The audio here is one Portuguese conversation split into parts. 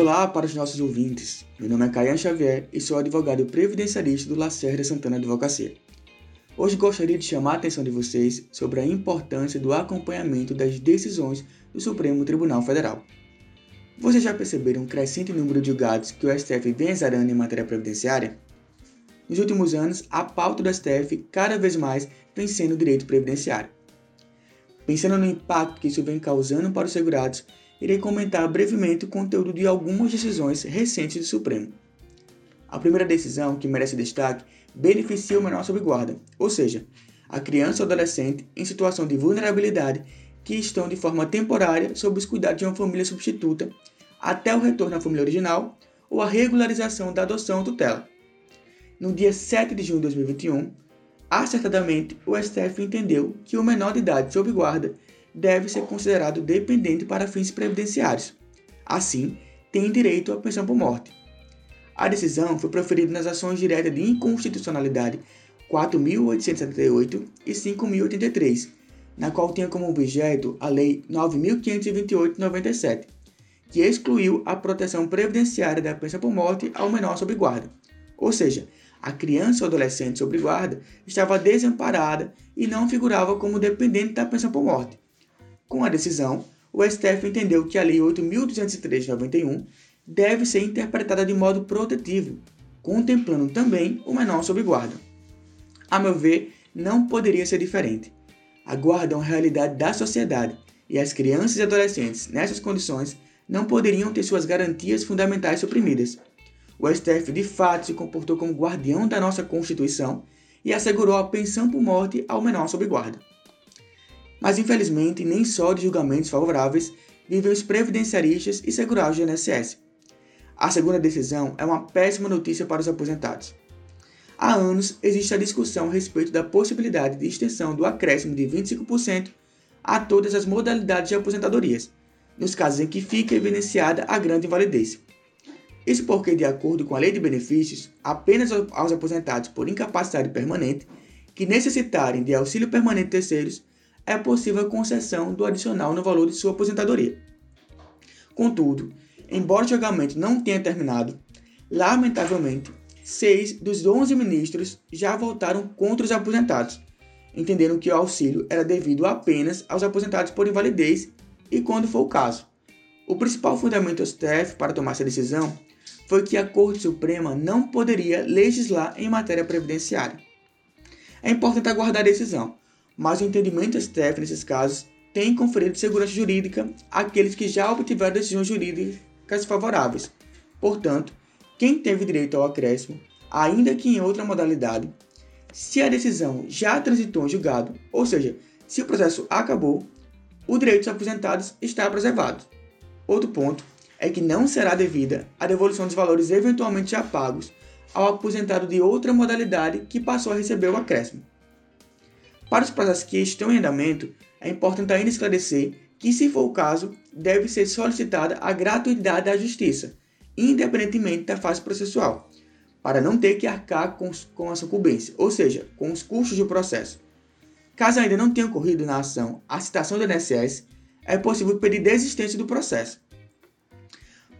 Olá para os nossos ouvintes. Meu nome é Caian Xavier e sou advogado previdenciarista do Lacerda Santana Advocacia. Hoje gostaria de chamar a atenção de vocês sobre a importância do acompanhamento das decisões do Supremo Tribunal Federal. Vocês já perceberam um crescente número de julgados que o STF vem exarando em matéria previdenciária? Nos últimos anos, a pauta do STF cada vez mais vem sendo o direito previdenciário. Pensando no impacto que isso vem causando para os segurados, irei comentar brevemente o conteúdo de algumas decisões recentes do Supremo. A primeira decisão, que merece destaque, beneficia o menor sob guarda, ou seja, a criança ou adolescente em situação de vulnerabilidade que estão de forma temporária sob os cuidados de uma família substituta até o retorno à família original ou a regularização da adoção ou tutela. No dia 7 de junho de 2021, acertadamente o STF entendeu que o menor de idade sob guarda deve ser considerado dependente para fins previdenciários. Assim, tem direito à pensão por morte. A decisão foi proferida nas ações diretas de inconstitucionalidade 4.878 e 5.083, na qual tinha como objeto a Lei 9.528-97, que excluiu a proteção previdenciária da pensão por morte ao menor sob guarda. Ou seja, a criança ou adolescente sob guarda estava desamparada e não figurava como dependente da pensão por morte. Com a decisão, o STF entendeu que a Lei 8.203 de 91 deve ser interpretada de modo protetivo, contemplando também o menor sob guarda. A meu ver, não poderia ser diferente. A guarda é uma realidade da sociedade e as crianças e adolescentes nessas condições não poderiam ter suas garantias fundamentais suprimidas. O STF de fato se comportou como guardião da nossa Constituição e assegurou a pensão por morte ao menor sob guarda. Mas infelizmente, nem só de julgamentos favoráveis vivem os previdenciaristas e segurados do INSS. A segunda decisão é uma péssima notícia para os aposentados. Há anos existe a discussão a respeito da possibilidade de extensão do acréscimo de 25% a todas as modalidades de aposentadorias, nos casos em que fica evidenciada a grande invalidez. Isso porque, de acordo com a Lei de Benefícios, apenas aos aposentados por incapacidade permanente que necessitarem de auxílio permanente terceiros é possível a concessão do adicional no valor de sua aposentadoria. Contudo, embora o julgamento não tenha terminado, lamentavelmente, seis dos 11 ministros já votaram contra os aposentados, entendendo que o auxílio era devido apenas aos aposentados por invalidez e quando for o caso. O principal fundamento do STF para tomar essa decisão foi que a Corte Suprema não poderia legislar em matéria previdenciária. É importante aguardar a decisão, mas o entendimento do STF nesses casos tem conferido segurança jurídica àqueles que já obtiveram decisões jurídicas favoráveis. Portanto, quem teve direito ao acréscimo, ainda que em outra modalidade, se a decisão já transitou em julgado, ou seja, se o processo acabou, o direito dos aposentados está preservado. Outro ponto é que não será devida a devolução dos valores eventualmente já pagos ao aposentado de outra modalidade que passou a receber o acréscimo. Para os processos que estão em andamento, é importante ainda esclarecer que, se for o caso, deve ser solicitada a gratuidade da Justiça, independentemente da fase processual, para não ter que arcar com, com a sucumbência, ou seja, com os custos do processo. Caso ainda não tenha ocorrido na ação a citação do INSS, é possível pedir desistência do processo.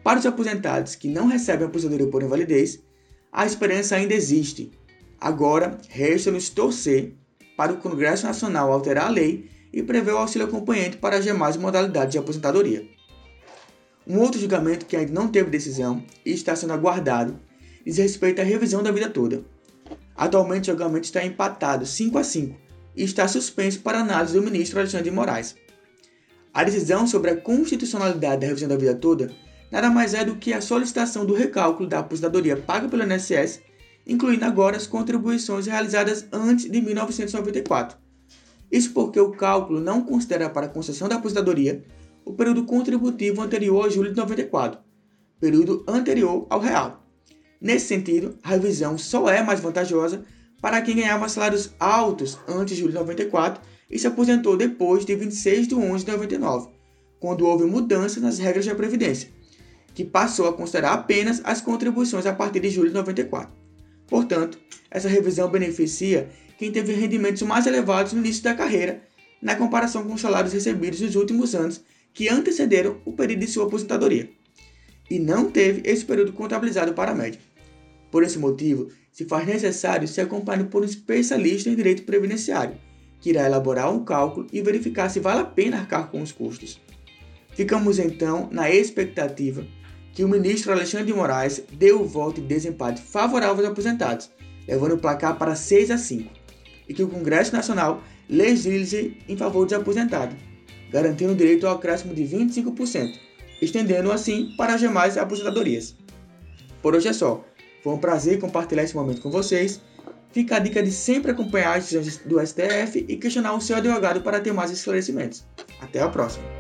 Para os aposentados que não recebem aposentadoria por invalidez, a esperança ainda existe. Agora, resta-nos torcer para o Congresso Nacional alterar a lei e prever o auxílio acompanhante para as demais modalidades de aposentadoria. Um outro julgamento que ainda não teve decisão e está sendo aguardado diz respeito à revisão da vida toda. Atualmente o julgamento está empatado 5 a 5 e está suspenso para análise do ministro Alexandre de Moraes. A decisão sobre a constitucionalidade da revisão da vida toda nada mais é do que a solicitação do recálculo da aposentadoria paga pelo INSS incluindo agora as contribuições realizadas antes de 1994. Isso porque o cálculo não considera para a concessão da aposentadoria o período contributivo anterior a julho de 94, período anterior ao real. Nesse sentido, a revisão só é mais vantajosa para quem ganhava salários altos antes de julho de 94 e se aposentou depois de 26 de 11 de 99, quando houve mudança nas regras da Previdência, que passou a considerar apenas as contribuições a partir de julho de 94. Portanto, essa revisão beneficia quem teve rendimentos mais elevados no início da carreira, na comparação com os salários recebidos nos últimos anos que antecederam o período de sua aposentadoria. e não teve esse período contabilizado para a média. Por esse motivo, se faz necessário ser acompanhado por um especialista em direito previdenciário, que irá elaborar um cálculo e verificar se vale a pena arcar com os custos. Ficamos então na expectativa que o ministro Alexandre de Moraes dê o voto de desempate favorável aos aposentados, levando o placar para 6 a 5, e que o Congresso Nacional legisle em favor dos aposentados, garantindo o direito ao acréscimo de 25%, estendendo assim para as demais aposentadorias. Por hoje é só. Foi um prazer compartilhar esse momento com vocês. Fica a dica de sempre acompanhar as decisões do STF e questionar o seu advogado para ter mais esclarecimentos. Até a próxima!